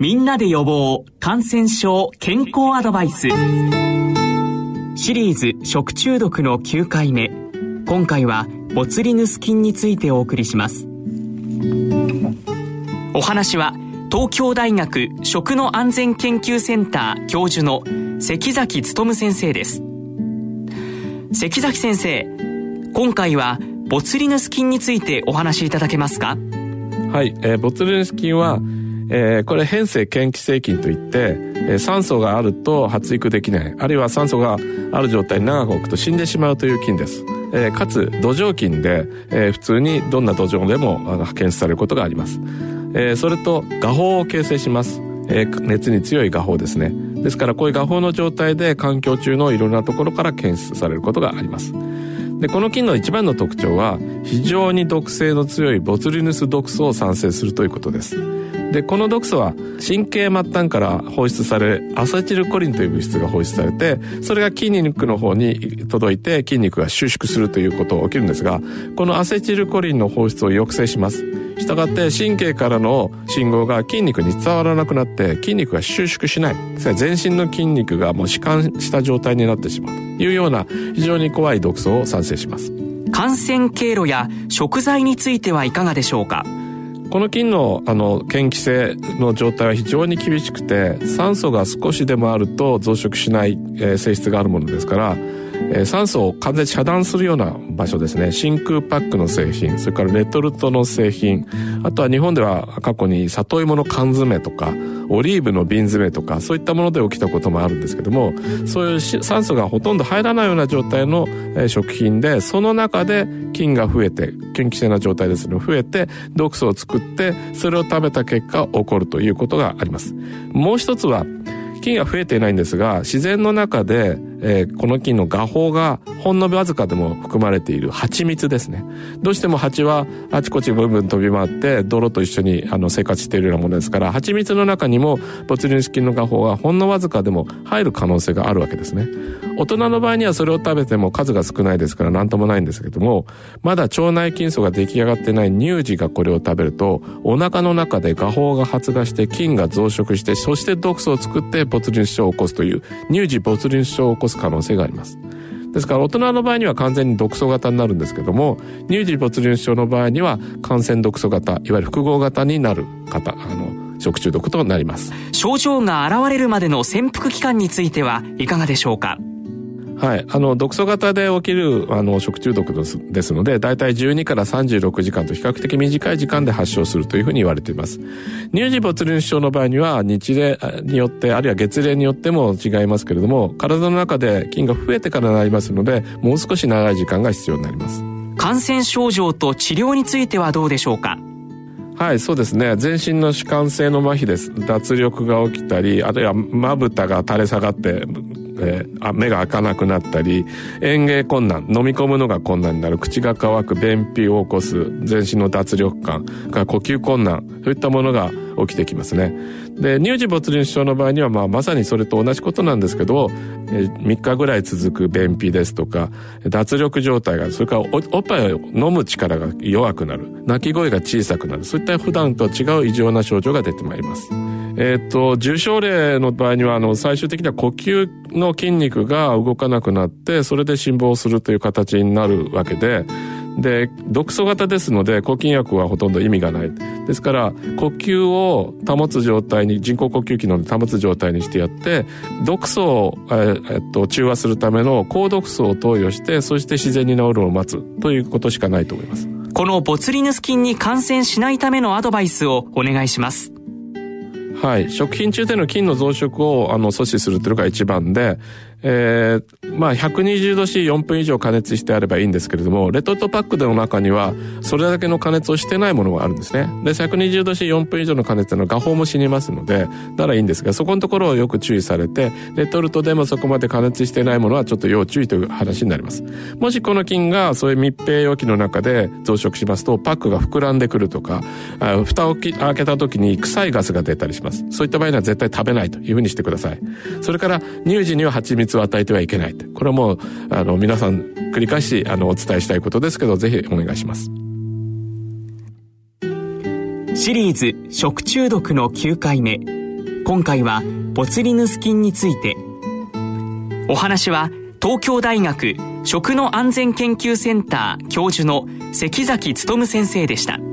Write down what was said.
みんなで予防感染症健康アドバイス。シリーズ食中毒の9回目。今回はボツリヌス菌についてお送りします。お話は東京大学食の安全研究センター教授の関崎努先生です。関崎先生今回はボツリヌス菌についてお話しいただけますか？はい、えー、ボツリヌス菌は、えー、これ変性嫌気性菌といって、えー、酸素があると発育できない。あるいは酸素がある状態に長く置くと死んでしまうという菌です、えー、かつ土壌菌で、えー、普通にどんな土壌でも検出されることがあります、えー、それと画法を形成します。えー、熱に強い画法ですね。ですからこういう画法の状態で環境中のいろんなところから検出されることがあります。でこの菌の一番の特徴は非常に毒性の強いボツリヌス毒素を産生するということです。でこの毒素は神経末端から放出されアセチルコリンという物質が放出されてそれが筋肉の方に届いて筋肉が収縮するということが起きるんですがこのアセチルコリンの放出を抑制します。したがって神経からの信号が筋肉に伝わらなくなって筋肉が収縮しない。全身の筋肉がもう弛緩した状態になってしまう。というような非常に怖い毒素を産生します。感染経路や食材についてはいかがでしょうか？この菌のあの嫌気性の状態は非常に厳しくて酸素が少しでもあると増殖しない、えー、性質があるものですからえー、酸素を完全遮断するような場所ですね。真空パックの製品それからレトルトの製品。あとは日本では過去に里芋の缶詰とかオリーブの瓶詰とかそういったもので起きたこともあるんですけどもそういう酸素がほとんど入らないような状態の、えー、食品でその中で菌が増えて嫌気性な状態ですね。増えて毒素を作ってそれを食べた結果起こるということがあります。もう一つは菌が増えていないんですが自然の中でえー、この菌の画法がほんのわずかでも含まれている蜂蜜ですね。どうしても蜂はあちこちブンブン飛び回って泥と一緒にあの生活しているようなものですから蜂蜜の中にもボツリヌス菌の画法がほんのわずかでも入る可能性があるわけですね。大人の場合にはそれを食べても数が少ないですから何ともないんですけどもまだ腸内菌素が出来上がってない乳児がこれを食べるとお腹の中で画法が発芽して菌が増殖してそして毒素を作ってボツリヌス症を起こすという乳児ボツリヌス症を起こすす可能性があります。ですから大人の場合には完全に毒素型になるんですけども乳児没入症の場合には感染毒素型いわゆる複合型になる方あの食中毒となります症状が現れるまでの潜伏期間についてはいかがでしょうか？はい。あの、毒素型で起きる、あの、食中毒ですので、だいたい12から36時間と比較的短い時間で発症するというふうに言われています。乳児没入症の場合には、日例によって、あるいは月齢によっても違いますけれども、体の中で菌が増えてからなりますので、もう少し長い時間が必要になります。感染症状と治療についてはどうでしょうか？はい、そうですね。全身の主幹性の麻痺です。脱力が起きたり、あるいはまぶたが垂れ下がって、えー、目が開かなくなったり園芸困難飲み込むのが困難になる口が乾く便秘を起こす全身の脱力感呼吸困難そういったものが起きてきますね。で乳児没入症の場合には、まあ、まさにそれと同じことなんですけど、え、3日ぐらい続く便秘ですとか脱力状態がそれからおっぱいを飲む力が弱くなる。泣き声が小さくなる。そういった普段とは違う異常な症状が出てまいります。えっ、と、重症例の場合には、あの、最終的には呼吸の筋肉が動かなくなって、それで心房するという形になるわけで、で、毒素型ですので、抗菌薬はほとんど意味がない。ですから、呼吸を保つ状態に、人工呼吸器能で保つ状態にしてやって、毒素を、ええっと、中和するための高毒素を投与して、そして自然に治るを待つということしかないと思います。このボツリヌス菌に感染しないためのアドバイスをお願いします。はい。食品中での菌の増殖をあの阻止するというのが一番で、えー、まあ120度 C4 分以上加熱してあればいいんですけれども、レトルトパックの中にはそれだけの加熱をしてないものがあるんですね。で、120度 C4 分以上の加熱の画法も死にますので、ならいいんですが、そこのところをよく注意されて、レトルトでもそこまで加熱してないものはちょっと要注意という話になります。もしこの菌がそういう密閉容器の中で増殖しますと、パックが膨らんでくるとか、あ蓋を開けた時に臭いガスが出たりします。そういった場合には絶対食べないというふうにしてください。それから乳児には蜂蜜蜜を与えてはいけない。これはもう、あの、皆さん繰り返し、あの、お伝えしたいことですけど、ぜひお願いします。シリーズ食中毒の9回目。今回はボツリヌス菌についてお話は東京大学食の安全研究センター教授の関崎努先生でした。